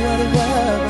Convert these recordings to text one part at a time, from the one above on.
espacio yo guardaba.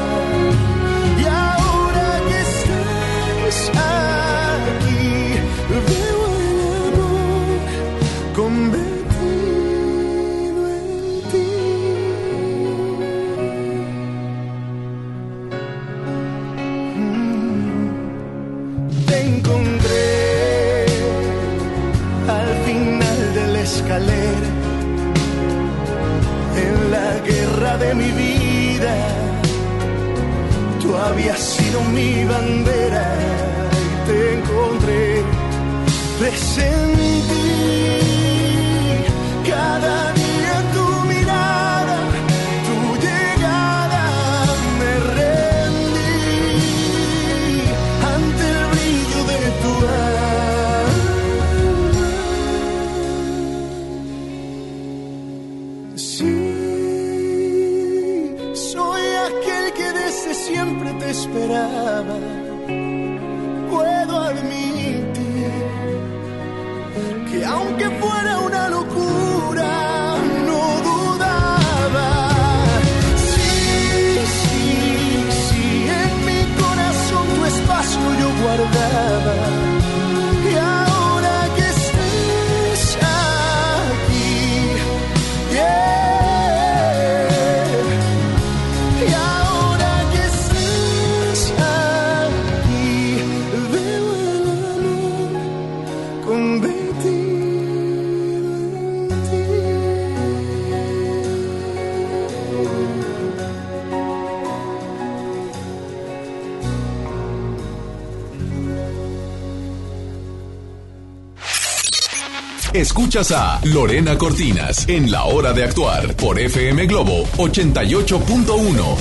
Escuchas a Lorena Cortinas en La Hora de Actuar por FM Globo 88.1.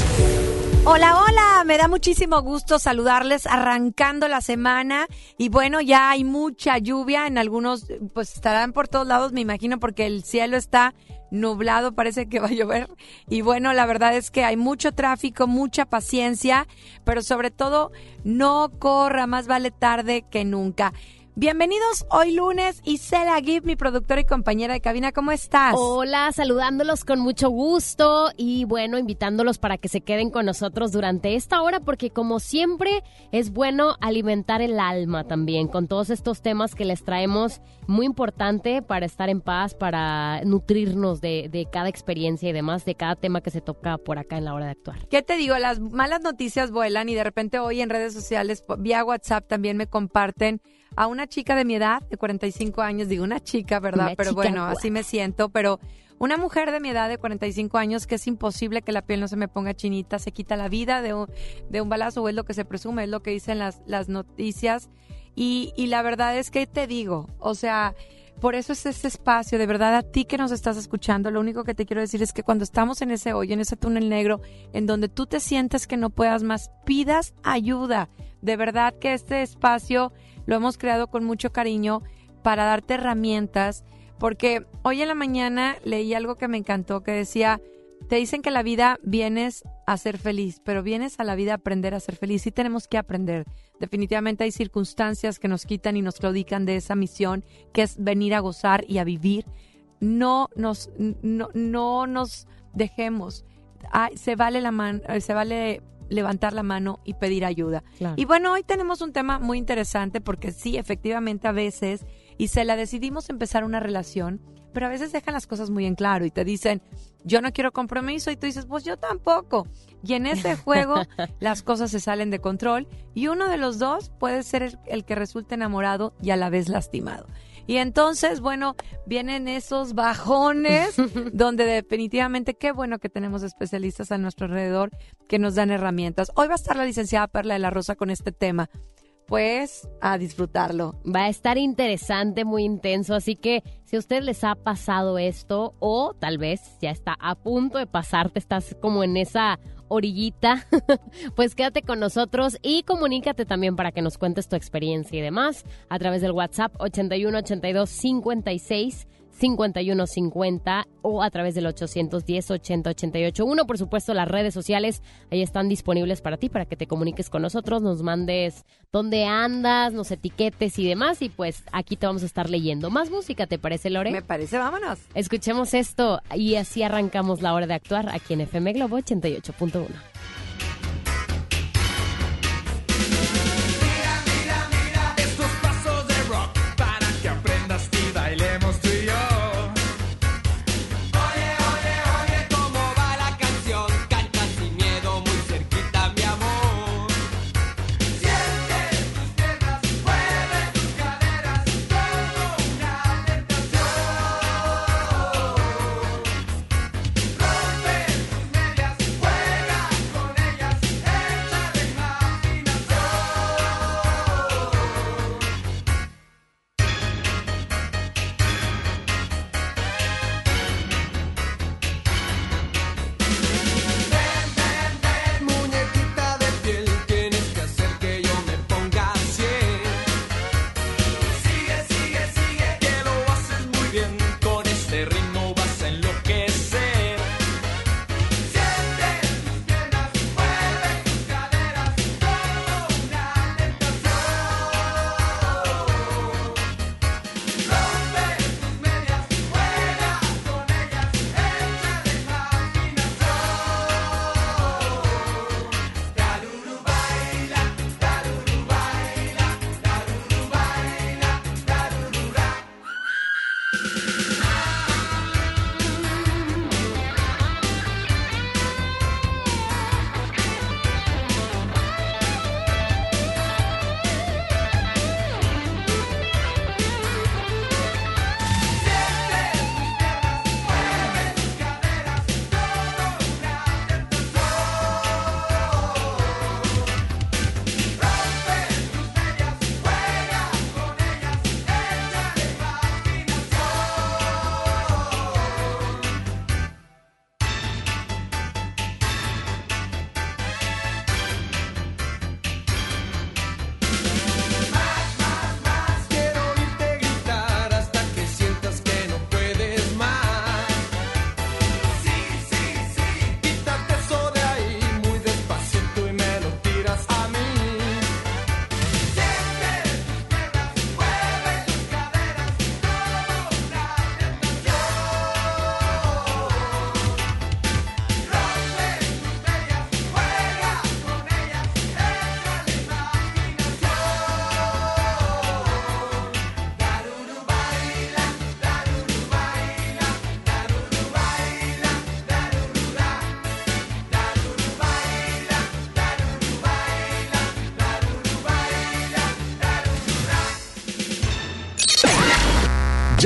Hola, hola, me da muchísimo gusto saludarles arrancando la semana y bueno, ya hay mucha lluvia en algunos, pues estarán por todos lados, me imagino, porque el cielo está nublado, parece que va a llover y bueno, la verdad es que hay mucho tráfico, mucha paciencia, pero sobre todo no corra, más vale tarde que nunca. Bienvenidos hoy lunes, Isela Gibb, mi productora y compañera de cabina, ¿cómo estás? Hola, saludándolos con mucho gusto y bueno, invitándolos para que se queden con nosotros durante esta hora porque como siempre es bueno alimentar el alma también con todos estos temas que les traemos muy importante para estar en paz, para nutrirnos de, de cada experiencia y demás, de cada tema que se toca por acá en la hora de actuar. ¿Qué te digo? Las malas noticias vuelan y de repente hoy en redes sociales, vía WhatsApp también me comparten a una chica de mi edad, de 45 años, digo una chica, ¿verdad? Una pero chica bueno, así me siento, pero una mujer de mi edad de 45 años que es imposible que la piel no se me ponga chinita, se quita la vida de un, de un balazo o es lo que se presume, es lo que dicen las, las noticias. Y, y la verdad es que te digo, o sea, por eso es este espacio, de verdad, a ti que nos estás escuchando, lo único que te quiero decir es que cuando estamos en ese hoyo, en ese túnel negro, en donde tú te sientes que no puedas más, pidas ayuda. De verdad que este espacio lo hemos creado con mucho cariño para darte herramientas, porque hoy en la mañana leí algo que me encantó, que decía, te dicen que la vida vienes a ser feliz, pero vienes a la vida a aprender a ser feliz y tenemos que aprender. Definitivamente hay circunstancias que nos quitan y nos claudican de esa misión que es venir a gozar y a vivir. No nos, no, no nos dejemos. se vale la mano, se vale levantar la mano y pedir ayuda. Y bueno, hoy tenemos un tema muy interesante porque sí, efectivamente a veces, y se la decidimos empezar una relación, pero a veces dejan las cosas muy en claro y te dicen, yo no quiero compromiso y tú dices, pues yo tampoco. Y en ese juego las cosas se salen de control y uno de los dos puede ser el, que resulte enamorado y a la vez lastimado. Y entonces, bueno, vienen esos bajones donde definitivamente qué bueno que tenemos especialistas a nuestro alrededor que nos dan herramientas. Hoy va a estar la licenciada Perla de la Rosa con este tema pues a disfrutarlo. Va a estar interesante, muy intenso, así que si a usted les ha pasado esto o tal vez ya está a punto de pasarte, estás como en esa orillita, pues quédate con nosotros y comunícate también para que nos cuentes tu experiencia y demás a través del WhatsApp 81 82 56 5150 o a través del 810 80 88 1. Por supuesto, las redes sociales ahí están disponibles para ti, para que te comuniques con nosotros, nos mandes dónde andas, nos etiquetes y demás. Y pues aquí te vamos a estar leyendo. Más música, ¿te parece, Lore? Me parece, vámonos. Escuchemos esto y así arrancamos la hora de actuar aquí en FM Globo 88.1.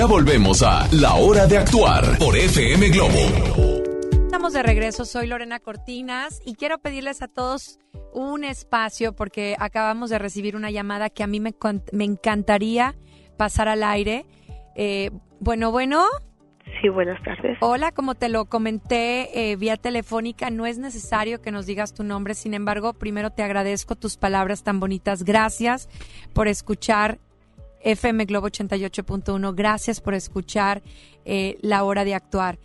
Ya volvemos a La Hora de Actuar por FM Globo. Estamos de regreso, soy Lorena Cortinas y quiero pedirles a todos un espacio porque acabamos de recibir una llamada que a mí me, me encantaría pasar al aire. Eh, bueno, bueno. Sí, buenas tardes. Hola, como te lo comenté eh, vía telefónica, no es necesario que nos digas tu nombre, sin embargo, primero te agradezco tus palabras tan bonitas. Gracias por escuchar FM Globo 88.1, gracias por escuchar eh, La Hora de Actuar.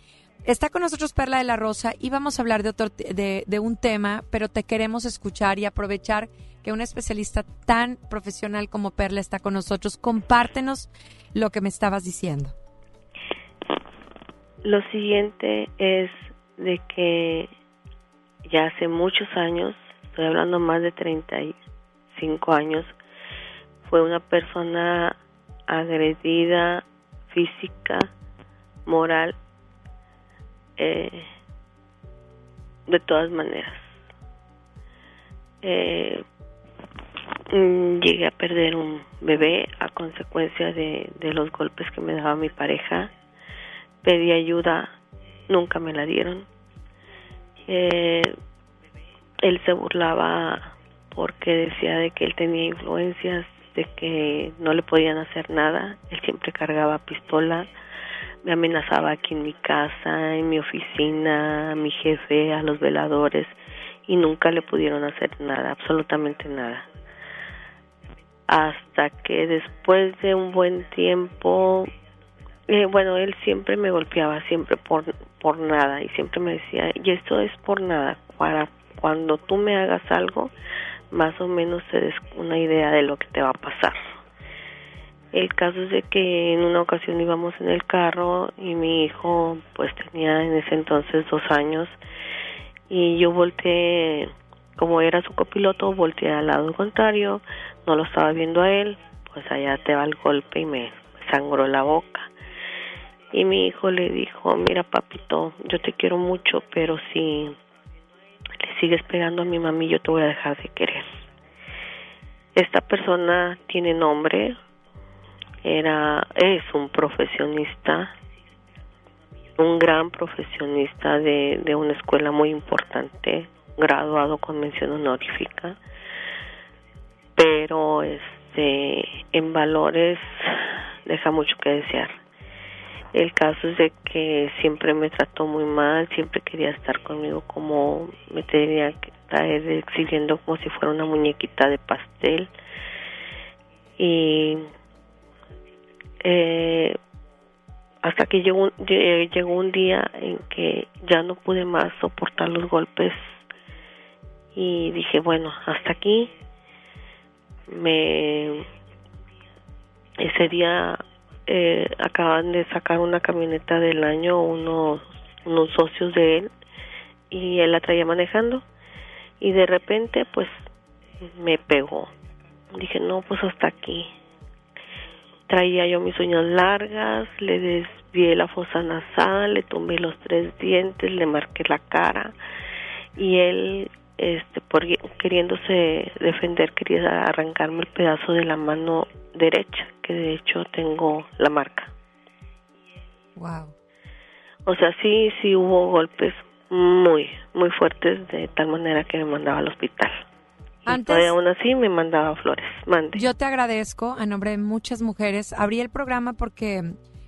Está con nosotros Perla de la Rosa y vamos a hablar de, otro, de, un tema, pero te queremos escuchar y aprovechar que una especialista tan profesional como Perla está con nosotros. Compártenos lo que me estabas diciendo. Lo siguiente es de que ya hace muchos años, estoy hablando más de 35 años, fue una persona agredida física, moral, eh, de todas maneras. Eh, mm, llegué a perder un bebé a consecuencia de, los golpes que me daba mi pareja. Pedí ayuda, nunca me la dieron. Eh, él se burlaba porque decía de que él tenía influencias, de que no le podían hacer nada. Él siempre cargaba pistola, me amenazaba aquí en mi casa, en mi oficina, a mi jefe, a los veladores y nunca le pudieron hacer nada, absolutamente nada. Hasta que después de un buen tiempo, eh, bueno, él siempre me golpeaba, siempre por, por nada y siempre me decía, y esto es por nada, para cuando tú me hagas algo, más o menos te des una idea de lo que te va a pasar. El caso es de que en una ocasión íbamos en el carro y mi hijo pues tenía en ese entonces dos años y yo volteé, como era su copiloto, volteé al lado contrario, no lo estaba viendo a él, pues allá te va el golpe y me sangró la boca. Y mi hijo le dijo, mira papito, yo te quiero mucho, pero si le sigues pegando a mi mami, yo te voy a dejar de querer. Esta persona tiene nombre, era es un profesionista un gran profesionista de, de una escuela muy importante graduado con mención honorífica pero este en valores deja mucho que desear el caso es de que siempre me trató muy mal siempre quería estar conmigo como me tenía que estar exhibiendo como si fuera una muñequita de pastel. Y eh, hasta que llegó, llegó un día en que ya no pude más soportar los golpes y dije bueno hasta aquí me ese día eh, acaban de sacar una camioneta del año unos socios de él y él la traía manejando y de repente pues me pegó. Dije no pues hasta aquí traía yo mis uñas largas, le desvié la fosa nasal, le tumbé los tres dientes, le marqué la cara y él este por queriéndose defender quería arrancarme el pedazo de la mano derecha, que de hecho tengo la marca. Wow. O sea, sí sí hubo golpes muy muy fuertes de tal manera que me mandaba al hospital. Antes, y aún así me mandaba flores. Mande. Yo te agradezco a nombre de muchas mujeres. Abrí el programa porque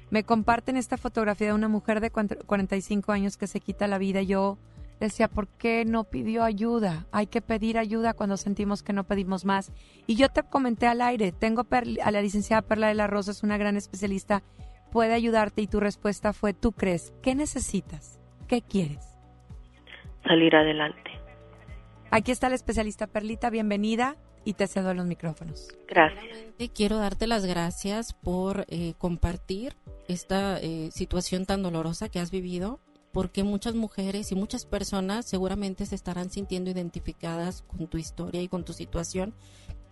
me comparten esta fotografía de una mujer de 45 años que se quita la vida. Yo decía, ¿por qué no pidió ayuda? Hay que pedir ayuda cuando sentimos que no pedimos más. Y yo te comenté al aire, tengo a la licenciada Perla de la Rosa, es una gran especialista, puede ayudarte y tu respuesta fue, ¿tú crees? ¿Qué necesitas? ¿Qué quieres? Salir adelante. Aquí está la especialista Perlita, bienvenida y te cedo los micrófonos. Gracias. Quiero darte las gracias por eh, compartir esta eh, situación tan dolorosa que has vivido, porque muchas mujeres y muchas personas seguramente se estarán sintiendo identificadas con tu historia y con tu situación,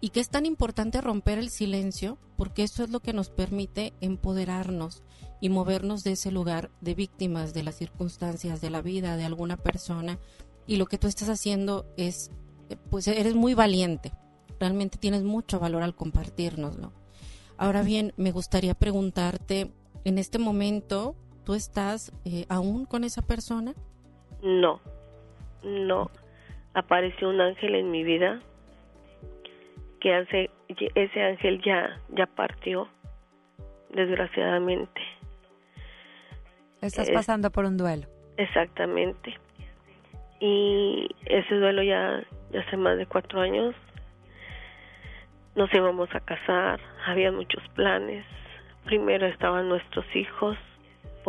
y que es tan importante romper el silencio, porque eso es lo que nos permite empoderarnos y movernos de ese lugar de víctimas de las circunstancias de la vida de alguna persona y lo que tú estás haciendo es, pues eres muy valiente, realmente tienes mucho valor al compartirnoslo. Ahora bien, me gustaría preguntarte, en este momento, ¿tú estás eh, aún con esa persona? No, no. apareció un ángel en mi vida que hace ese ángel ya ya partió desgraciadamente. Estás pasando por un duelo. Exactamente. Y ese duelo ya ya hace más de cuatro años. Nos íbamos a casar había muchos planes. Primero estaban nuestros hijos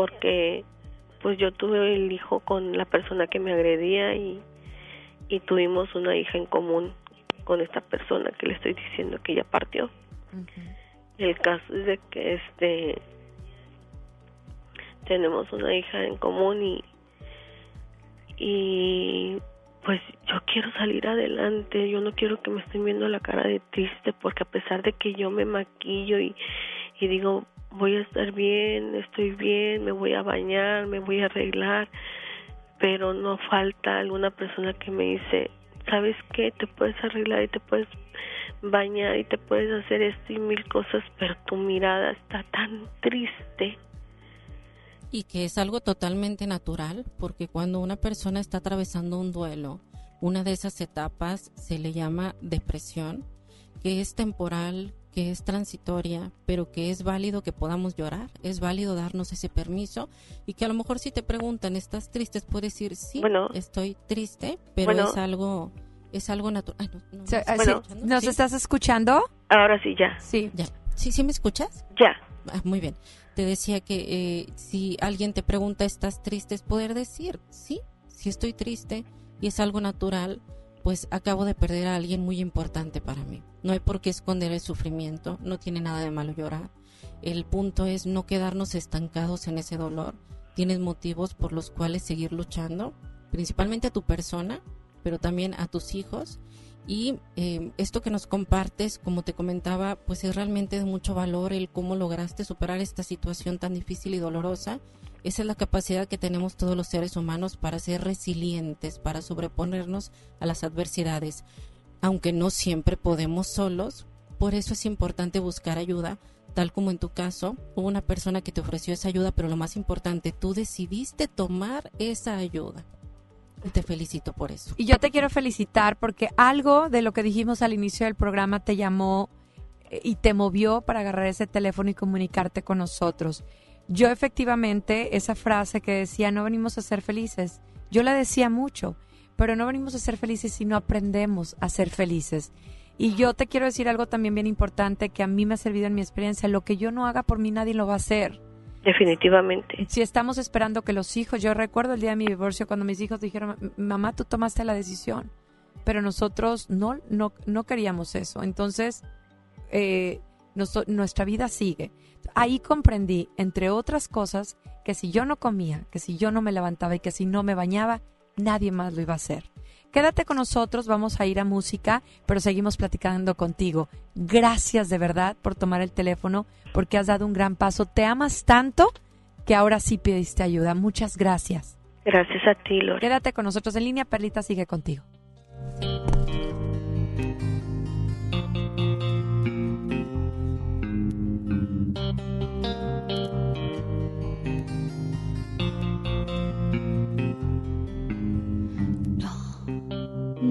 porque pues yo tuve el hijo con la persona que me agredía y, y tuvimos una hija en común con esta persona que le estoy diciendo que ya partió. El caso es de que este tenemos una hija en común y y pues yo quiero salir adelante, yo no quiero que me estén viendo la cara de triste porque a pesar de que yo me maquillo y, y digo voy a estar bien, estoy bien, me voy a bañar, me voy a arreglar, pero no falta alguna persona que me dice, ¿sabes qué? Te puedes arreglar y te puedes bañar y te puedes hacer esto y mil cosas, pero tu mirada está tan triste. Y que es algo totalmente natural, porque cuando una persona está atravesando un duelo, una de esas etapas se le llama depresión, que es temporal, que es transitoria, pero que es válido que podamos llorar, es válido darnos ese permiso y que a lo mejor si te preguntan, ¿estás triste? Puedes decir, sí, estoy triste, pero es algo es algo natural. ¿Nos estás escuchando? Ahora sí, ya. Sí. Ya. ¿Sí, sí me escuchas? Ya. Ah, muy bien. Te decía que eh, si alguien te pregunta, ¿estás triste? Es poder decir, sí, sí estoy triste y es algo natural pues acabo de perder a alguien muy importante para mí. No hay por qué esconder el sufrimiento, no tiene nada de malo llorar. El punto es no quedarnos estancados en ese dolor. Tienes motivos por los cuales seguir luchando, principalmente a tu persona, pero también a tus hijos. Y eh, esto que nos compartes, como te comentaba, pues es realmente de mucho valor el cómo lograste superar esta situación tan difícil y dolorosa esa es la capacidad que tenemos todos los seres humanos para ser resilientes, para sobreponernos a las adversidades. Aunque no siempre podemos solos, por eso es importante buscar ayuda, tal como en tu caso, hubo una persona que te ofreció esa ayuda, pero lo más importante, tú decidiste tomar esa ayuda. Te felicito por eso. Y yo te quiero felicitar porque algo de lo que dijimos al inicio del programa te llamó eh, y te movió para agarrar ese teléfono y comunicarte con nosotros. Yo efectivamente, esa frase que decía, no venimos a ser felices, yo la decía mucho, pero no venimos a ser felices si no aprendemos a ser felices. Y yo te quiero decir algo también bien importante que a mí me ha servido en mi experiencia, lo que yo no haga por mí nadie lo va a hacer. Definitivamente. Si estamos esperando que los hijos, yo recuerdo el día de mi divorcio cuando mis hijos dijeron, mamá, tú tomaste la decisión, pero nosotros no, no, no queríamos eso. Entonces, eh, nuestra vida sigue. Ahí comprendí, entre otras cosas, que si yo no comía, que si yo no me levantaba y que si no me bañaba, nadie más lo iba a hacer. Quédate con nosotros, vamos a ir a música, pero seguimos platicando contigo. Gracias de verdad por tomar el teléfono, porque has dado un gran paso. Te amas tanto que ahora sí pediste ayuda. Muchas gracias. Gracias a ti, Lore. Quédate con nosotros en línea, Perlita sigue contigo.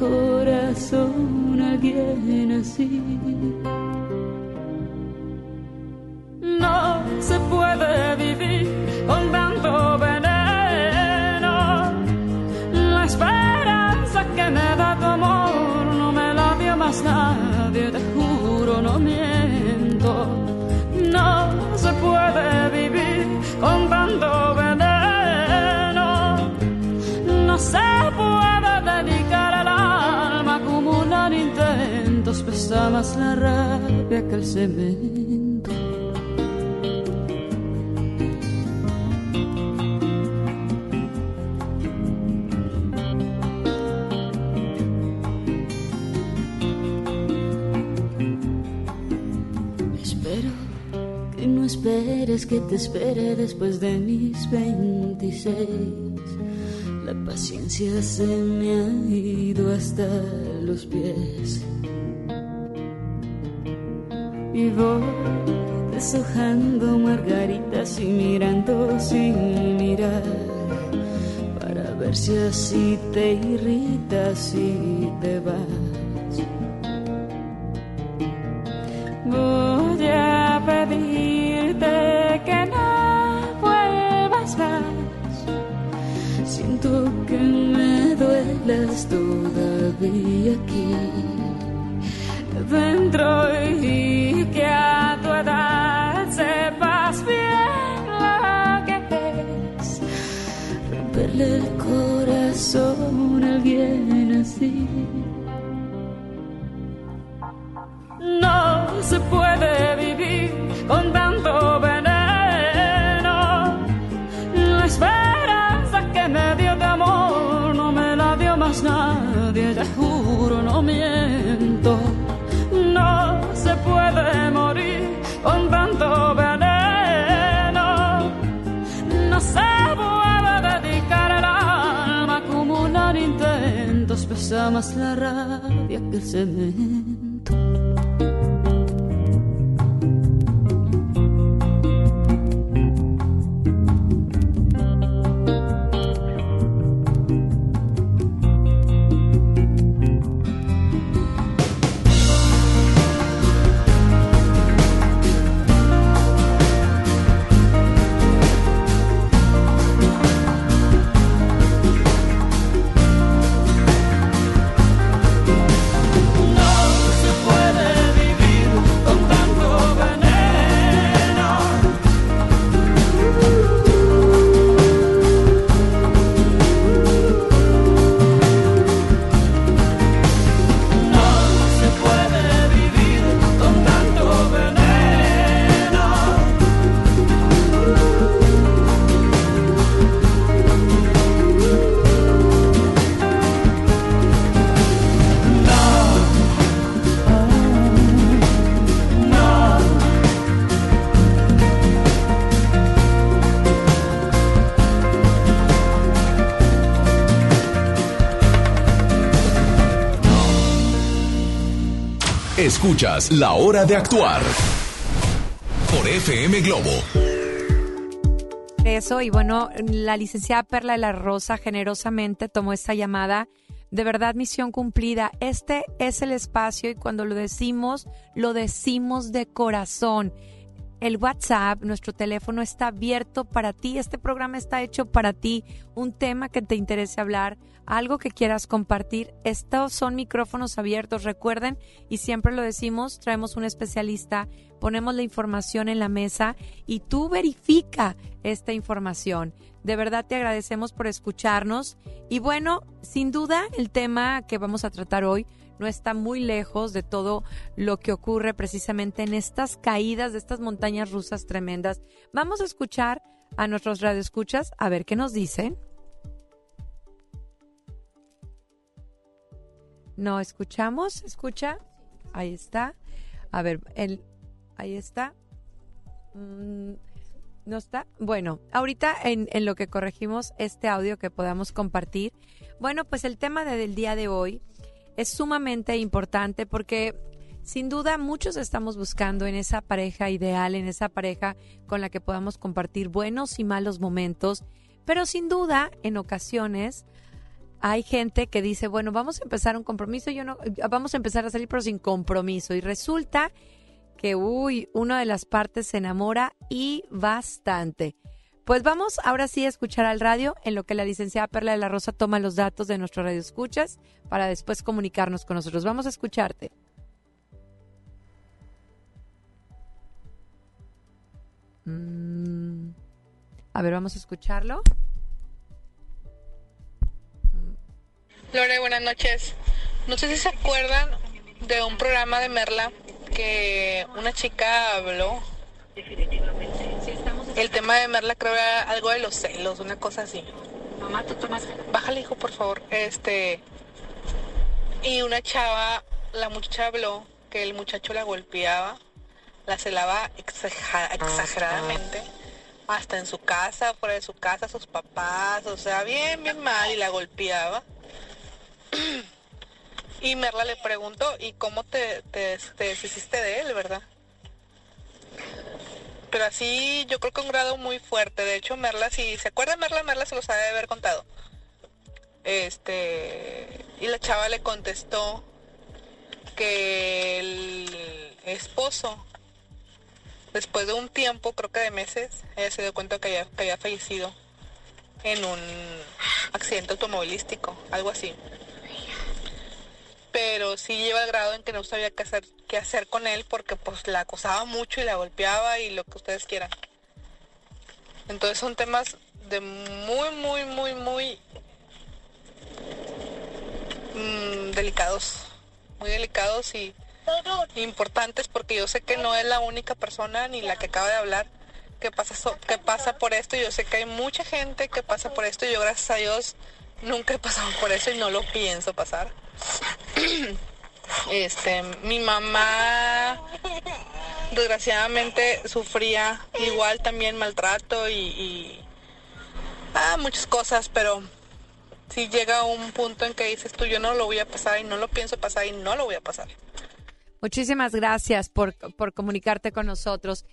corazón alguien así. No se puede vivir con tanto veneno. La esperanza que me da tu amor no me la dio más nadie, te juro, no miento. No se puede pesa más la rabia que el cemento. Espero que no esperes que te espere después de mis 26. La paciencia se me ha ido hasta los pies. Y voy deshojando margaritas y mirando sin mirar. Para ver si así te irritas y te vas. Voy a pedirte que no vuelvas más. Siento que me duelas todavía aquí dentro y rabia Escuchas La Hora de Actuar por FM Globo. Eso, y bueno, la licenciada Perla de la Rosa generosamente tomó esta llamada. De verdad, misión cumplida. Este es el espacio y cuando lo decimos, lo decimos de corazón. El WhatsApp, nuestro teléfono está abierto para ti. Este programa está hecho para ti. Un tema que te interese hablar, algo que quieras compartir. Estos son micrófonos abiertos, recuerden, y siempre lo decimos, traemos un especialista, ponemos la información en la mesa y tú verifica esta información. De verdad te agradecemos por escucharnos. Y bueno, sin duda el tema que vamos a tratar hoy no está muy lejos de todo lo que ocurre precisamente en estas caídas de estas montañas rusas tremendas. Vamos a escuchar a nuestros radioescuchas a ver qué nos dicen. No escuchamos, escucha. Ahí está. A ver, el, ahí está. Mm, ¿No está? Bueno, ahorita en, en lo que corregimos este audio que podamos compartir. Bueno, pues el tema de- del día de hoy es sumamente importante porque sin duda muchos estamos buscando en esa pareja ideal, en esa pareja con la que podamos compartir buenos y malos momentos, pero sin duda en ocasiones hay gente que dice, bueno, vamos a empezar un compromiso, yo no, vamos a empezar a salir pero sin compromiso y resulta que, uy, una de las partes se enamora y bastante. Pues vamos ahora sí a escuchar al radio en lo que la licenciada Perla de la Rosa toma los datos de nuestro radio escuchas para después comunicarnos con nosotros. Vamos a escucharte. Mm, a ver, vamos a escucharlo. Lore, buenas noches. No sé si se acuerdan de un programa de Merla que una chica habló. El tema de Merla creo era algo de los celos, una cosa así. Mamá, tú tomas. Bájale, hijo, por favor. Este. Y una chava, la muchacha habló que el muchacho la golpeaba, la celaba exageradamente, hasta en su casa, fuera de su casa, sus papás, o sea, bien, bien mal, y la golpeaba. Y Merla le preguntó, ¿y cómo te, te, te deshiciste de él, verdad? Pero así, yo creo que un grado muy fuerte. De hecho, Merla, si se acuerda Merla, Merla se los ha de haber contado. Este, y la chava le contestó que el esposo, después de un tiempo, creo que de meses, ella se dio cuenta que que había fallecido en un accidente automovilístico, algo así. Pero sí lleva al grado en que no sabía qué hacer, qué hacer con él porque pues la acosaba mucho y la golpeaba y lo que ustedes quieran. Entonces son temas de muy, muy, muy, muy mm, delicados, muy delicados y importantes porque yo sé que no es la única persona ni la que acaba de hablar que pasa so- que pasa por esto. Yo sé que hay mucha gente que pasa por esto y yo gracias a Dios nunca he pasado por eso y no lo pienso pasar. Este, mi mamá desgraciadamente sufría igual también maltrato y, ah, muchas cosas, pero si llega un punto en que dices tú yo no lo voy a pasar y no lo pienso pasar y no lo voy a pasar. Muchísimas gracias por, por comunicarte con nosotros.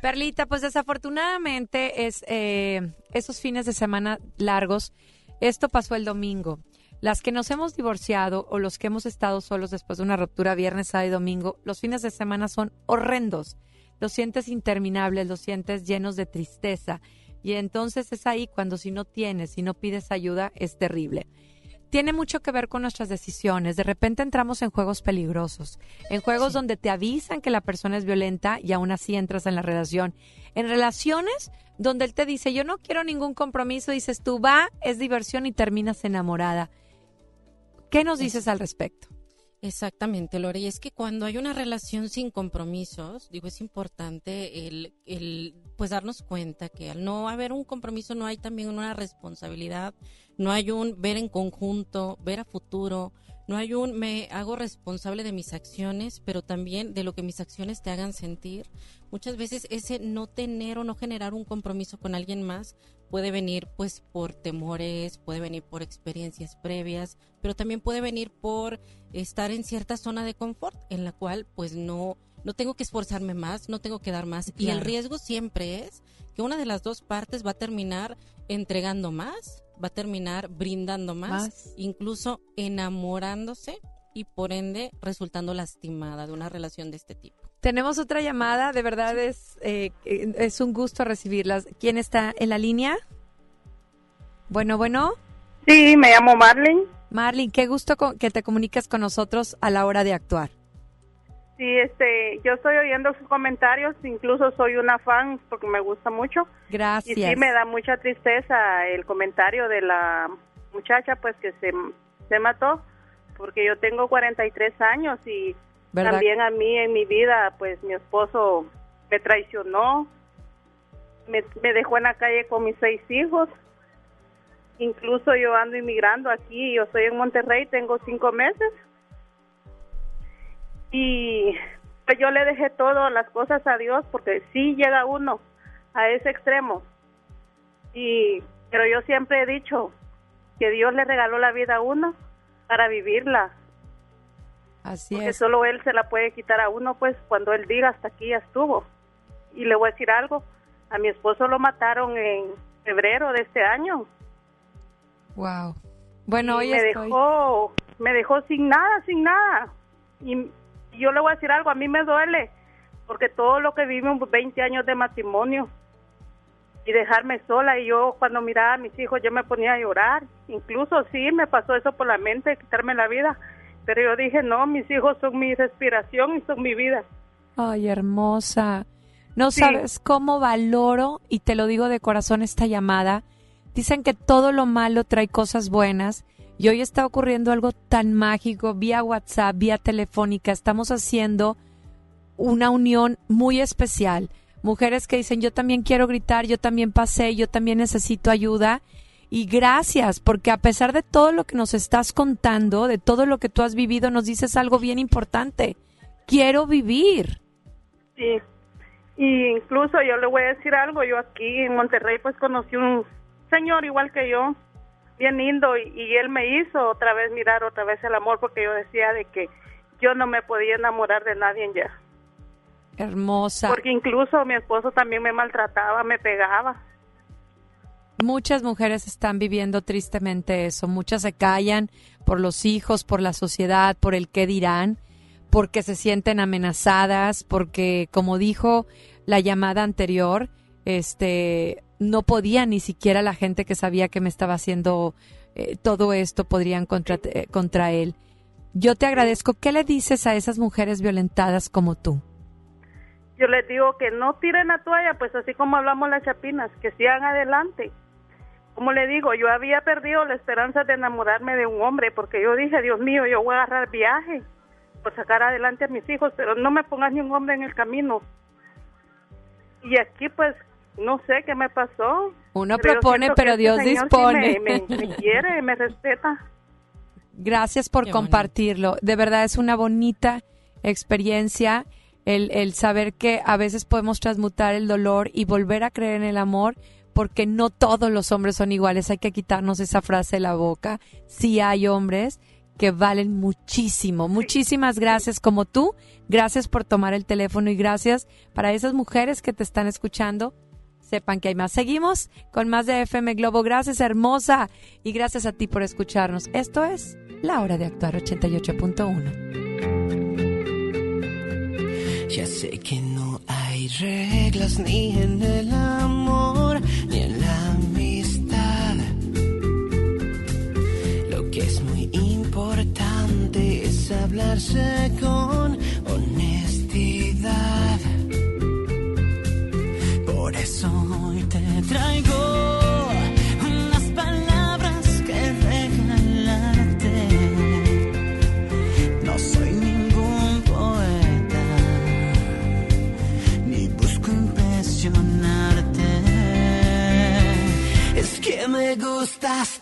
Perlita, pues desafortunadamente es eh, esos fines de semana largos. Esto pasó el domingo. Las que nos hemos divorciado o los que hemos estado solos después de una ruptura viernes, sábado y domingo, los fines de semana son horrendos. Los sientes interminables, los sientes llenos de tristeza. Y entonces es ahí cuando si no tienes, si no pides ayuda, es terrible tiene mucho que ver con nuestras decisiones. De repente entramos en juegos peligrosos, en juegos donde te avisan que la persona es violenta y aún así entras en la relación. En relaciones donde él te dice, yo no quiero ningún compromiso, dices tú, va, es diversión y terminas enamorada. ¿Qué nos dices al respecto? Exactamente, Lore. Y es que cuando hay una relación sin compromisos, digo, es importante el, el, pues darnos cuenta que al no haber un compromiso no hay también una responsabilidad, no hay un ver en conjunto, ver a futuro, no hay un me hago responsable de mis acciones, pero también de lo que mis acciones te hagan sentir. Muchas veces ese no tener o no generar un compromiso con alguien más puede venir pues por temores, puede venir por experiencias previas, pero también puede venir por estar en cierta zona de confort en la cual pues no no tengo que esforzarme más, no tengo que dar más y el riesgo siempre es que una de las dos partes va a terminar entregando más, va a terminar brindando más, Más. incluso enamorándose y por ende resultando lastimada de una relación de este tipo. Tenemos otra llamada, de verdad es, eh, eh, es un gusto recibirlas. ¿Quién está en la línea? Bueno, bueno. Sí, me llamo Marlene. Marlene, qué gusto que te comuniques con nosotros a la hora de actuar. Sí, este, yo estoy oyendo sus comentarios, incluso soy una fan porque me gusta mucho. Gracias. Y sí me da mucha tristeza el comentario de la muchacha pues que se, se mató, porque yo tengo 43 años y ¿Verdad? también a mí en mi vida pues mi esposo me traicionó, me, me dejó en la calle con mis seis hijos. Incluso yo ando inmigrando aquí, yo estoy en Monterrey, tengo cinco meses. Y pues yo le dejé todas las cosas a Dios porque sí llega uno a ese extremo. Y pero yo siempre he dicho que Dios le regaló la vida a uno para vivirla, Así porque es. solo él se la puede quitar a uno pues cuando él diga hasta aquí ya estuvo. Y le voy a decir algo, a mi esposo lo mataron en febrero de este año. Wow. Bueno, hoy me estoy... dejó me dejó sin nada, sin nada. Y yo le voy a decir algo, a mí me duele porque todo lo que vivimos 20 años de matrimonio y dejarme sola y yo cuando miraba a mis hijos yo me ponía a llorar. Incluso sí me pasó eso por la mente, quitarme la vida, pero yo dije, "No, mis hijos son mi respiración y son mi vida." Ay, hermosa. No Sí. sabes cómo valoro, y te lo digo de corazón esta llamada. Dicen que todo lo malo trae cosas buenas. Y hoy está ocurriendo algo tan mágico, vía WhatsApp, vía telefónica, estamos haciendo una unión muy especial. Mujeres que dicen, yo también quiero gritar, yo también pasé, yo también necesito ayuda. Y gracias, porque a pesar de todo lo que nos estás contando, de todo lo que tú has vivido, nos dices algo bien importante. Quiero vivir. Sí. Y incluso yo le voy a decir algo, yo aquí en Monterrey pues conocí un señor igual que yo, bien lindo y, y, él me hizo otra vez mirar otra vez el amor porque yo decía de que yo no me podía enamorar de nadie ya. Hermosa. Porque incluso mi esposo también me maltrataba, me pegaba. Muchas mujeres están viviendo tristemente eso, muchas se callan por los hijos, por la sociedad, por el qué dirán, porque se sienten amenazadas, porque como dijo la llamada anterior, este no podía ni siquiera la gente que sabía que me estaba haciendo eh, todo esto podrían contra, eh, contra él. Yo te agradezco. ¿Qué le dices a esas mujeres violentadas como tú? Yo les digo que no tiren la toalla, pues así como hablamos las chapinas, que sigan adelante. Como le digo, yo había perdido la esperanza de enamorarme de un hombre porque yo dije, Dios mío, yo voy a agarrar viaje por sacar adelante a mis hijos, pero no me pongas ni un hombre en el camino. Y aquí pues no sé qué me pasó. Uno propone, pero Dios dispone. Sí me, me, me, quiere, me respeta. Gracias por qué compartirlo. Bonito. De verdad es una bonita experiencia el, el saber que a veces podemos transmutar el dolor y volver a creer en el amor porque no todos los hombres son iguales. Hay que quitarnos esa frase de la boca. Sí hay hombres que valen muchísimo. Muchísimas gracias como tú. Gracias por tomar el teléfono y gracias para esas mujeres que te están escuchando sepan que hay más. Seguimos con más de FM Globo. Gracias, hermosa. Y gracias a ti por escucharnos. Esto es La Hora de Actuar 88.1. Ya sé que no hay reglas ni en el amor ni en la amistad. Lo que es muy importante es hablarse me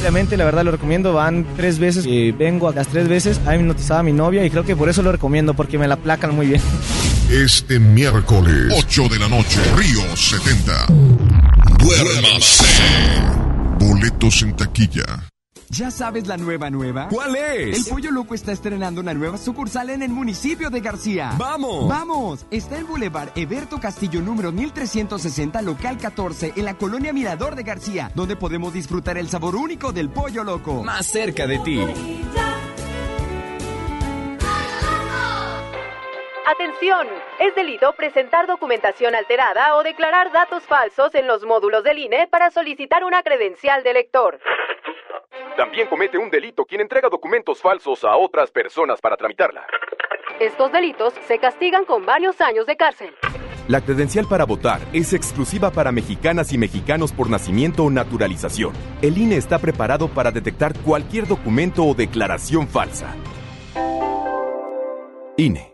Obviamente, la verdad lo recomiendo. Van tres veces vengo a las tres veces. Ha hipnotizado a mi novia y creo que por eso lo recomiendo, porque me la placan muy bien. Este miércoles, 8 de la noche, Río 70. Duérmase. Boletos en taquilla. ¿Ya sabes la nueva nueva? ¿Cuál es? El Pollo Loco está estrenando una nueva sucursal en el municipio de García. ¡Vamos! ¡Vamos! Está en Boulevard Eberto Castillo número 1360, local 14, en la colonia Mirador de García, donde podemos disfrutar el sabor único del Pollo Loco. Más cerca de ti. Atención, es delito presentar documentación alterada o declarar datos falsos en los módulos del INE para solicitar una credencial de elector. También comete un delito quien entrega documentos falsos a otras personas para tramitarla. Estos delitos se castigan con varios años de cárcel. La credencial para votar es exclusiva para mexicanas y mexicanos por nacimiento o naturalización. El INE está preparado para detectar cualquier documento o declaración falsa. INE.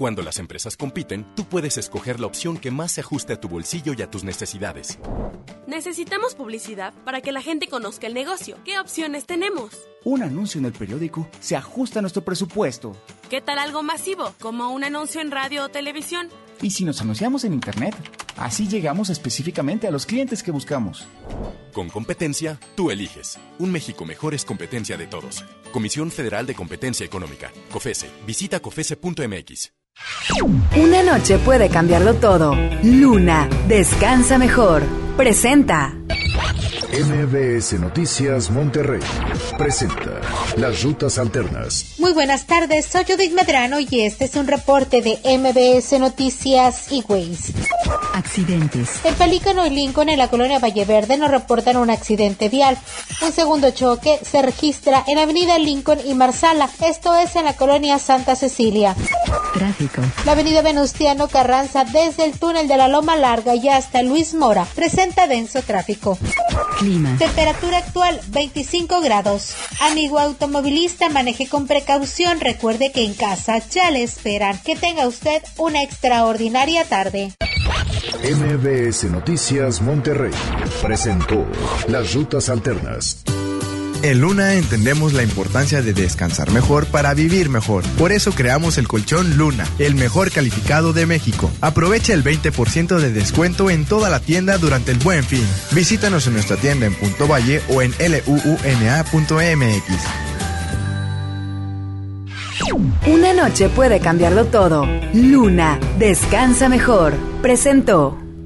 Cuando las empresas compiten, tú puedes escoger la opción que más se ajuste a tu bolsillo y a tus necesidades. Necesitamos publicidad para que la gente conozca el negocio. ¿Qué opciones tenemos? Un anuncio en el periódico se ajusta a nuestro presupuesto. ¿Qué tal algo masivo, como un anuncio en radio o televisión? ¿Y si nos anunciamos en Internet? Así llegamos específicamente a los clientes que buscamos. Con competencia, tú eliges. Un México mejor es competencia de todos. Comisión Federal de Competencia Económica. COFESE. Visita COFESE.mx. Una noche puede cambiarlo todo. Luna, descansa mejor. Presenta. MBS Noticias Monterrey presenta Las Rutas Alternas. Muy buenas tardes, soy Judith Medrano y este es un reporte de MBS Noticias y Waze. Accidentes. En Pelícano y Lincoln, en la colonia Valle Verde, nos reportan un accidente vial. Un segundo choque se registra en Avenida Lincoln y Marsala, esto es en la colonia Santa Cecilia. Tráfico. La Avenida Venustiano Carranza, desde el túnel de la Loma Larga y hasta Luis Mora, presenta denso tráfico. Clima. Temperatura actual 25 grados. Amigo automovilista, maneje con precaución. Recuerde que en casa ya le esperan. Que tenga usted una extraordinaria tarde. MBS Noticias Monterrey presentó Las Rutas Alternas. En Luna entendemos la importancia de descansar mejor para vivir mejor. Por eso creamos el colchón Luna, el mejor calificado de México. Aprovecha el 20% de descuento en toda la tienda durante el buen fin. Visítanos en nuestra tienda en Punto Valle o en luuna.mx. Una noche puede cambiarlo todo. Luna, descansa mejor. Presentó.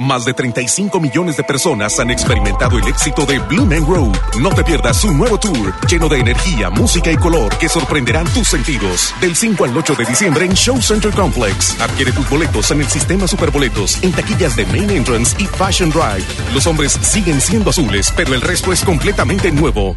Más de 35 millones de personas han experimentado el éxito de Blue Man Group. No te pierdas su nuevo tour, lleno de energía, música y color que sorprenderán tus sentidos. Del 5 al 8 de diciembre en Show Center Complex. Adquiere tus boletos en el sistema Superboletos, en taquillas de Main Entrance y Fashion Drive. Los hombres siguen siendo azules, pero el resto es completamente nuevo.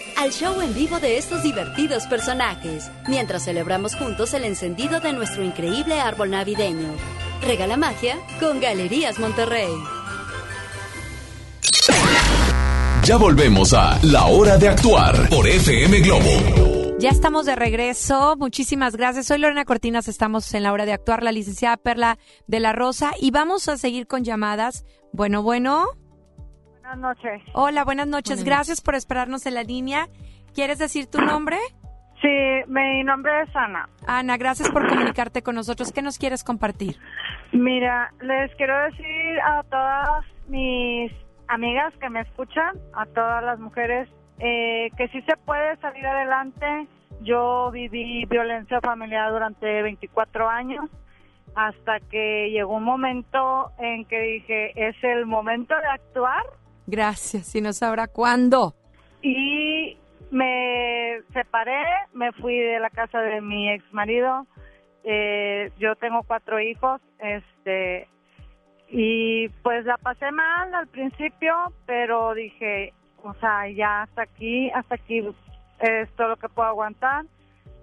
al show en vivo de estos divertidos personajes, mientras celebramos juntos el encendido de nuestro increíble árbol navideño. Regala magia con Galerías Monterrey. Ya volvemos a La Hora de Actuar por FM Globo. Ya estamos de regreso. Muchísimas gracias. Soy Lorena Cortinas. Estamos en la hora de actuar, la licenciada Perla de la Rosa. Y vamos a seguir con llamadas. Bueno, bueno. Buenas noches. Hola, buenas noches. gracias por esperarnos en la línea. ¿Quieres decir tu nombre? Sí, mi nombre es Ana. Ana, gracias por comunicarte con nosotros. ¿Qué nos quieres compartir? Mira, les quiero decir a todas mis amigas que me escuchan, a todas las mujeres, eh, que sí se puede salir adelante. Yo viví violencia familiar durante 24 años hasta que llegó un momento en que dije, es el momento de actuar. Gracias, y no sabrá cuándo. Y me separé, me fui de la casa de mi ex marido. Eh, yo tengo cuatro hijos, este, y pues la pasé mal al principio, pero dije, o sea, ya hasta aquí, hasta aquí es todo lo que puedo aguantar.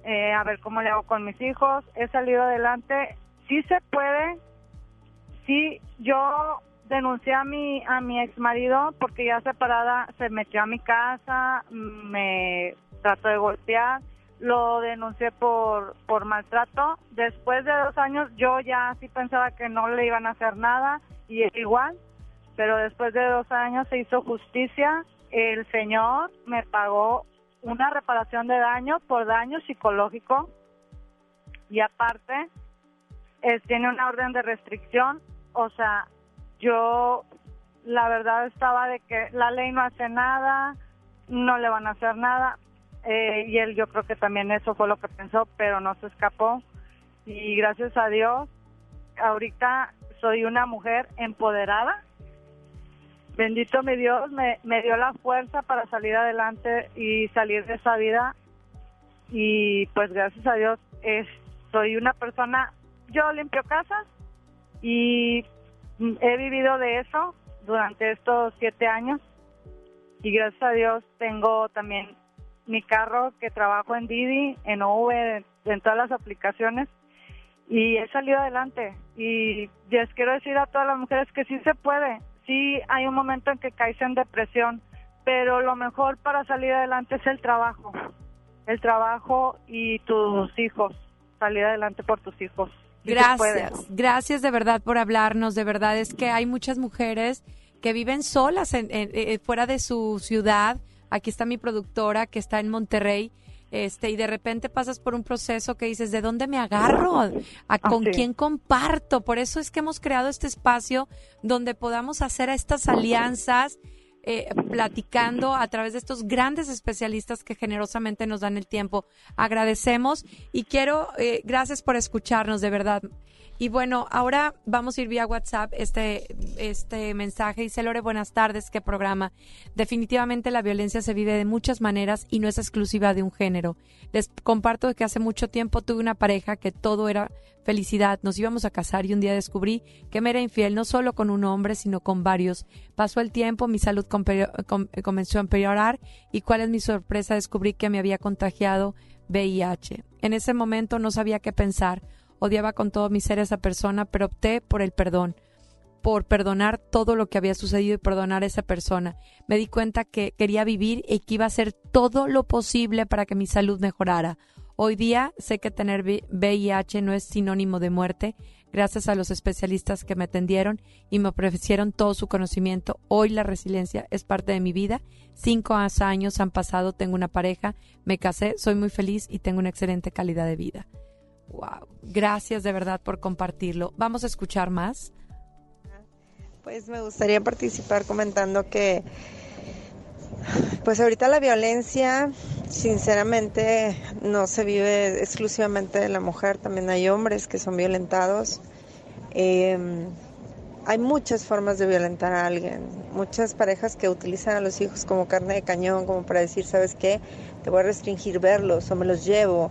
Eh, a ver cómo le hago con mis hijos. He salido adelante. Sí se puede. Sí, yo denuncié a mi a mi ex marido porque ya separada se metió a mi casa, me trató de golpear, lo denuncié por por maltrato. Después de dos años yo ya sí pensaba que no le iban a hacer nada y es igual, pero después de dos años se hizo justicia. El señor me pagó una reparación de daño por daño psicológico y aparte tiene una orden de restricción, o sea, yo la verdad estaba de que la ley no hace nada, no le van a hacer nada, eh, y él yo creo que también eso fue lo que pensó, pero no se escapó, y gracias a Dios, ahorita soy una mujer empoderada, bendito mi Dios, me, me dio la fuerza para salir adelante y salir de esa vida, y pues gracias a Dios soy una persona, yo limpio casas, y he vivido de eso durante estos siete años y gracias a Dios tengo también mi carro que trabajo en Didi, en OV, en todas las aplicaciones y he salido adelante y les quiero decir a todas las mujeres que sí se puede, sí hay un momento en que caes en depresión, pero lo mejor para salir adelante es el trabajo, el trabajo y tus hijos, salir adelante por tus hijos. Gracias, gracias de verdad por hablarnos. De verdad es que hay muchas mujeres que viven solas en, eh, fuera de su ciudad. Aquí está mi productora que está en Monterrey. Este, y de repente pasas por un proceso que dices, ¿de dónde me agarro? ¿A con quién comparto? Por eso es que hemos creado este espacio donde podamos hacer estas alianzas eh, platicando a través de estos grandes especialistas que generosamente nos dan el tiempo. Agradecemos y quiero, eh, gracias por escucharnos, de verdad. Y bueno, ahora vamos a ir vía WhatsApp este, este mensaje. Dice Lore, buenas tardes, qué programa. Definitivamente la violencia se vive de muchas maneras y no es exclusiva de un género. Les comparto que hace mucho tiempo tuve una pareja que todo era felicidad. Nos íbamos a casar y un día descubrí que me era infiel no solo con un hombre, sino con varios. Pasó el tiempo, mi salud comenzó a empeorar y cuál es mi sorpresa, descubrí que me había contagiado VIH. En ese momento no sabía qué pensar Odiaba con todo mi ser a esa persona, pero opté por el perdón, por perdonar todo lo que había sucedido y perdonar a esa persona. Me di cuenta que quería vivir y que iba a hacer todo lo posible para que mi salud mejorara. Hoy día sé que tener VIH no es sinónimo de muerte, gracias a los especialistas que me atendieron y me ofrecieron todo su conocimiento. Hoy la resiliencia es parte de mi vida. Cinco años han pasado, tengo una pareja, me casé, soy muy feliz y tengo una excelente calidad de vida. Wow, gracias de verdad por compartirlo. Vamos a escuchar más. Pues me gustaría participar comentando que, pues ahorita la violencia, sinceramente, no se vive exclusivamente de la mujer, también hay hombres que son violentados Em, hay muchas formas de violentar a alguien, muchas parejas que utilizan a los hijos como carne de cañón, como para decir, ¿sabes qué? Te voy a restringir verlos o me los llevo.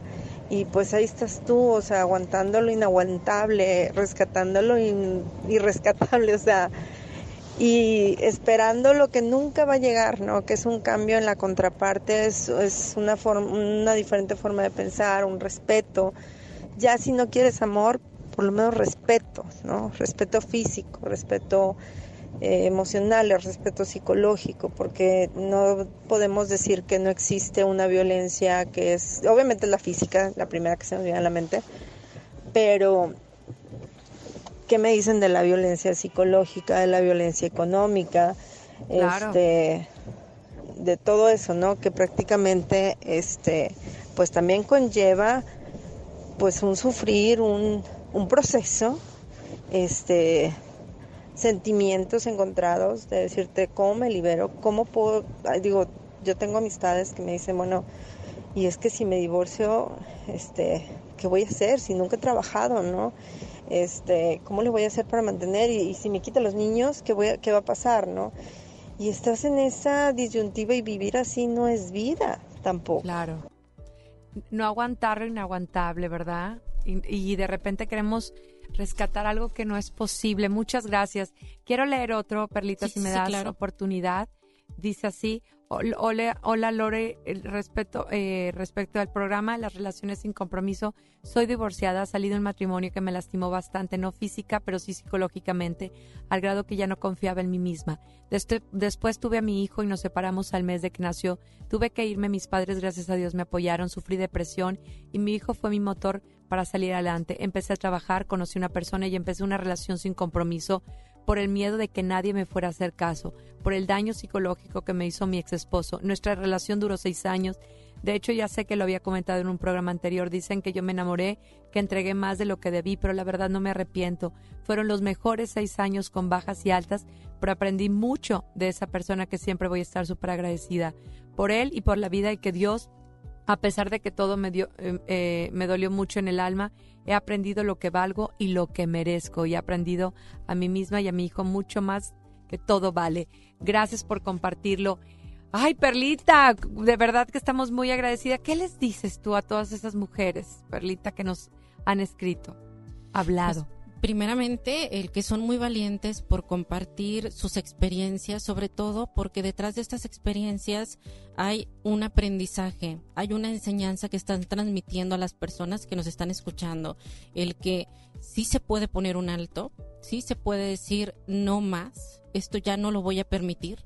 Y pues ahí estás tú, o sea, aguantando lo inaguantable, rescatando lo irrescatable, o sea, y esperando lo que nunca va a llegar, ¿no? Que es un cambio en la contraparte, es, es una, forma, una diferente forma de pensar, un respeto. Ya si no quieres amor, por lo menos respeto, ¿no? Respeto físico, respeto eh, emocional, respeto psicológico, porque no podemos decir que no existe una violencia que es, obviamente la física, la primera que se nos viene a la mente, pero ¿qué me dicen de la violencia psicológica, de la violencia económica? Este, de todo eso, ¿no? Que prácticamente, este, pues también conlleva, pues un sufrir, un, un proceso, este, sentimientos encontrados de decirte cómo me libero, cómo puedo, digo, yo tengo amistades que me dicen, bueno, y es que si me divorcio, este, ¿qué voy a hacer si nunca he trabajado, no? Este, ¿cómo le voy a hacer para mantener? Y, si me quita los niños, ¿qué, voy ¿qué va a pasar, no? Y estás en esa disyuntiva y vivir así no es vida tampoco. Claro. No aguantar lo inaguantable, ¿verdad? y, de repente queremos rescatar algo que no es posible. Muchas gracias. Quiero leer otro, Perlita, si me das la oportunidad. Dice así, Hola, hola Lore, respecto, eh, respecto al programa Las relaciones sin compromiso, soy divorciada, ha salido un matrimonio que me lastimó bastante, no física, pero sí psicológicamente, al grado que ya no confiaba en mí misma. después tuve a mi hijo y nos separamos al mes de que nació. Tuve que irme, mis padres, gracias a Dios, me apoyaron, sufrí depresión y mi hijo fue mi motor para salir adelante. Empecé a trabajar, conocí una persona y empecé una relación sin compromiso por el miedo de que nadie me fuera a hacer caso, por el daño psicológico que me hizo mi ex esposo. Nuestra relación duró seis años. De hecho, ya sé que lo había comentado en un programa anterior. Dicen que yo me enamoré, que entregué más de lo que debí, pero la verdad no me arrepiento. Fueron los mejores seis años con bajas y altas, pero aprendí mucho de esa persona que siempre voy a estar súper agradecida por él y por la vida y que Dios a pesar de que todo me, dio, eh, eh, me dolió mucho en el alma, he aprendido lo que valgo y lo que merezco y he aprendido a mí misma y a mi hijo mucho más que todo vale. Gracias por compartirlo. Ay, Perlita, de verdad que estamos muy agradecidas. ¿Qué les dices tú a todas esas mujeres, Perlita, que nos han escrito, hablado? Pues, primeramente, el que son muy valientes por compartir sus experiencias, sobre todo porque detrás de estas experiencias hay un aprendizaje, hay una enseñanza que están transmitiendo a las personas que nos están escuchando, el que sí se puede poner un alto, sí se puede decir no más, esto ya no lo voy a permitir,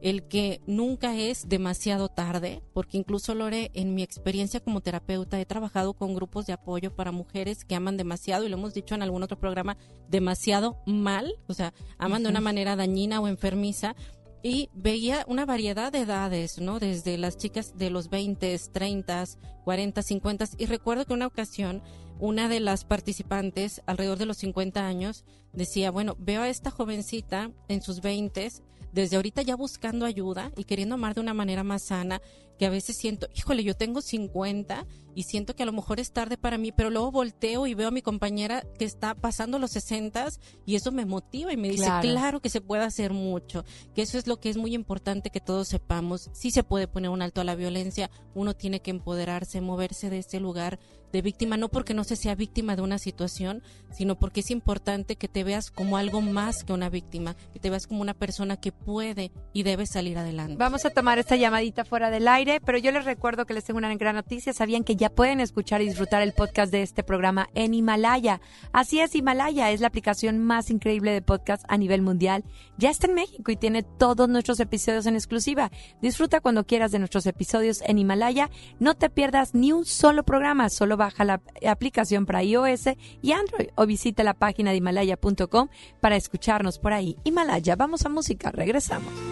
el que nunca es demasiado tarde, porque incluso Lore, en mi experiencia como terapeuta, he trabajado con grupos de apoyo para mujeres que aman demasiado, y lo hemos dicho en algún otro programa, demasiado mal, o sea, aman de una manera dañina o enfermiza, y veía una variedad de edades, ¿no? Desde las chicas de los 20, 30, 40, 50 y recuerdo que una ocasión una de las participantes alrededor de los 50 años decía, bueno, veo a esta jovencita en sus 20 desde ahorita ya buscando ayuda y queriendo amar de una manera más sana, que a veces siento, híjole, yo tengo 50 y siento que a lo mejor es tarde para mí, pero luego volteo y veo a mi compañera que está pasando los 60 y eso me motiva y me dice, claro. que se puede hacer mucho, que eso es lo que es muy importante que todos sepamos, sí se puede poner un alto a la violencia, uno tiene que empoderarse, moverse de ese lugar de víctima, no porque no se sea víctima de una situación, sino porque es importante que te veas como algo más que una víctima, que te veas como una persona que puede y debe salir adelante. Vamos a tomar esta llamadita fuera del aire, pero yo les recuerdo que les tengo una gran noticia. Sabían que ya pueden escuchar y disfrutar el podcast de este programa en Himalaya. Así es, Himalaya es la aplicación más increíble de podcast a nivel mundial. Ya está en México y tiene todos nuestros episodios en exclusiva. Disfruta cuando quieras de nuestros episodios en Himalaya. No te pierdas ni un solo programa, solo baja la aplicación para iOS y Android o visita la página de himalaya.com para escucharnos por ahí. Himalaya, vamos a música, regresamos.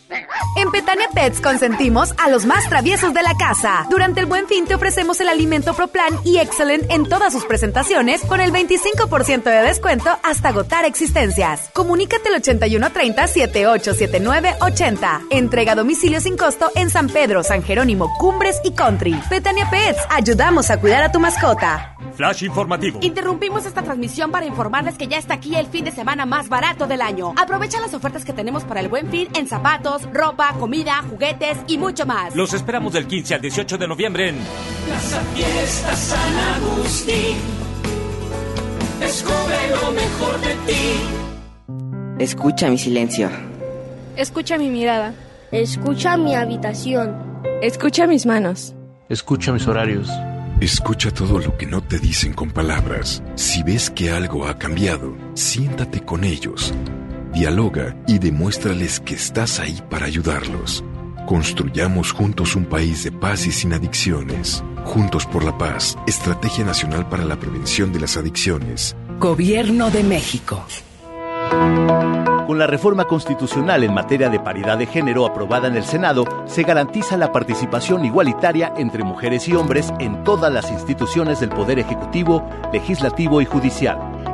En Petania Pets consentimos a los más traviesos de la casa. Durante el Buen Fin te ofrecemos el alimento ProPlan y Excellent en todas sus presentaciones con el 25% de descuento hasta agotar existencias. Comunícate al 8130 787980. Entrega a domicilio sin costo en San Pedro, San Jerónimo, Cumbres y Country. Petania Pets, ayudamos a cuidar a tu mascota. Flash informativo. Interrumpimos esta transmisión para informarles que ya está aquí el fin de semana más barato del año. Aprovecha las ofertas que tenemos para el Buen Fin en zapatos, ropa, comida, juguetes y mucho más. Los esperamos del 15 al 18 de noviembre en Plaza Fiesta San Agustín. Descubre lo mejor de ti. Escucha mi silencio. Escucha mi mirada. Escucha mi habitación. Escucha mis manos. Escucha mis horarios. Escucha todo lo que no te dicen con palabras. Si ves que algo ha cambiado, siéntate con ellos. Dialoga y demuéstrales que estás ahí para ayudarlos. Construyamos juntos un país de paz y sin adicciones. Juntos por la paz, Estrategia Nacional para la Prevención de las Adicciones. Gobierno de México. Con la reforma constitucional en materia de paridad de género aprobada en el Senado, se garantiza la participación igualitaria entre mujeres y hombres en todas las instituciones del Poder Ejecutivo, Legislativo y Judicial.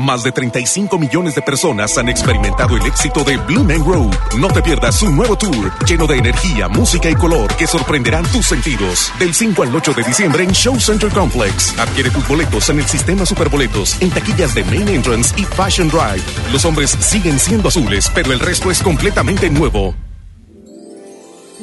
Más de 35 millones de personas han experimentado el éxito de Blue Man Road. No te pierdas su nuevo tour lleno de energía, música y color que sorprenderán tus sentidos. Del 5 al 8 de diciembre en Show Center Complex. Adquiere tus boletos en el sistema Superboletos, en taquillas de Main Entrance y Fashion Drive. Los hombres siguen siendo azules, pero el resto es completamente nuevo.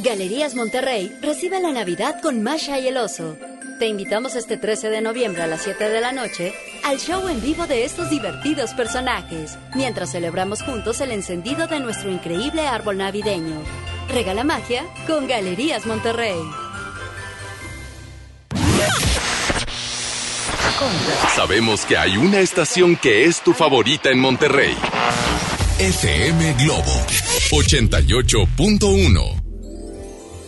Galerías Monterrey recibe la Navidad con Masha y el Oso. Te invitamos este 13 de noviembre a las 7 de la noche al show en vivo de estos divertidos personajes, mientras celebramos juntos el encendido de nuestro increíble árbol navideño. Regala magia con Galerías Monterrey. Sabemos que hay una estación que es tu favorita en Monterrey. FM Globo 88.1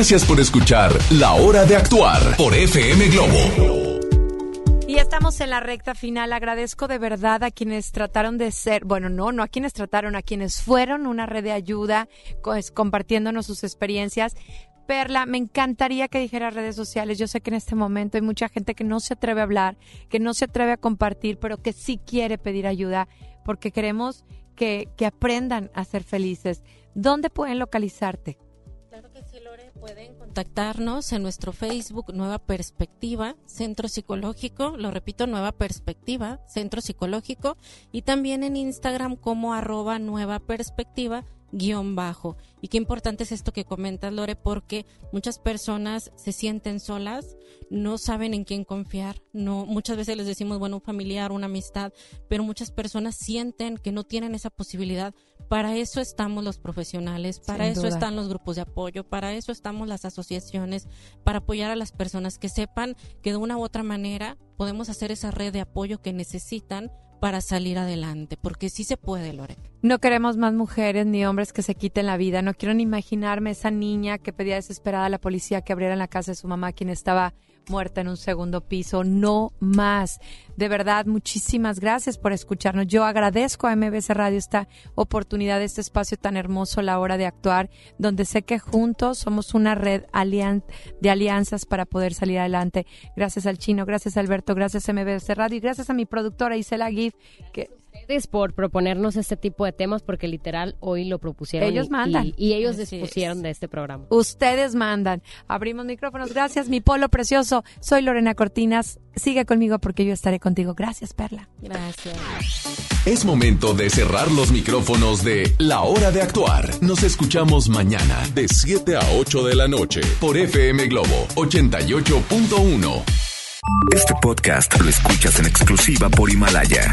Gracias por escuchar La Hora de Actuar por FM Globo. Y estamos en la recta final. Agradezco de verdad a quienes trataron de ser, bueno, no, no a quienes trataron, a quienes fueron una red de ayuda, pues, compartiéndonos sus experiencias. Perla, me encantaría que dijeras redes sociales. Yo sé que en este momento hay mucha gente que no se atreve a hablar, que no se atreve a compartir, pero que sí quiere pedir ayuda porque queremos que, que aprendan a ser felices. ¿Dónde pueden localizarte? Claro que sí. Pueden contactarnos en nuestro Facebook Nueva Perspectiva, Centro Psicológico, lo repito, Nueva Perspectiva, Centro Psicológico, y también en Instagram como arroba Nueva Perspectiva guion bajo. Y qué importante es esto que comentas, Lore, porque muchas personas se sienten solas, no saben en quién confiar, no, muchas veces les decimos, bueno, un familiar, una amistad, pero muchas personas sienten que no tienen esa posibilidad. Para eso estamos los profesionales, para Sin eso duda. están los grupos de apoyo, para eso estamos las asociaciones, para apoyar a las personas que sepan que de una u otra manera podemos hacer esa red de apoyo que necesitan para salir adelante, porque sí se puede, Lore. No queremos más mujeres ni hombres que se quiten la vida. No quiero ni imaginarme esa niña que pedía desesperada a la policía que abriera la casa de su mamá, quien estaba muerta en un segundo piso. No más. De verdad, muchísimas gracias por escucharnos. Yo agradezco a MBC Radio esta oportunidad, este espacio tan hermoso, la hora de actuar, donde sé que juntos somos una red de alianzas para poder salir adelante. Gracias al chino, gracias Alberto, gracias a MBC Radio y gracias a mi productora Isela Gif, que Ustedes por proponernos este tipo de temas porque literal hoy lo propusieron. Ellos y- mandan. Y, y ellos Así dispusieron de este programa. Ustedes mandan. Abrimos micrófonos. Gracias, mi polo precioso. Soy Lorena Cortinas. Sigue conmigo porque yo estaré contigo. Gracias, Perla. Gracias. Es momento de cerrar los micrófonos de La Hora de Actuar. Nos escuchamos mañana de 7 a 8 de la noche por FM Globo 88.1. Este podcast lo escuchas en exclusiva por Himalaya.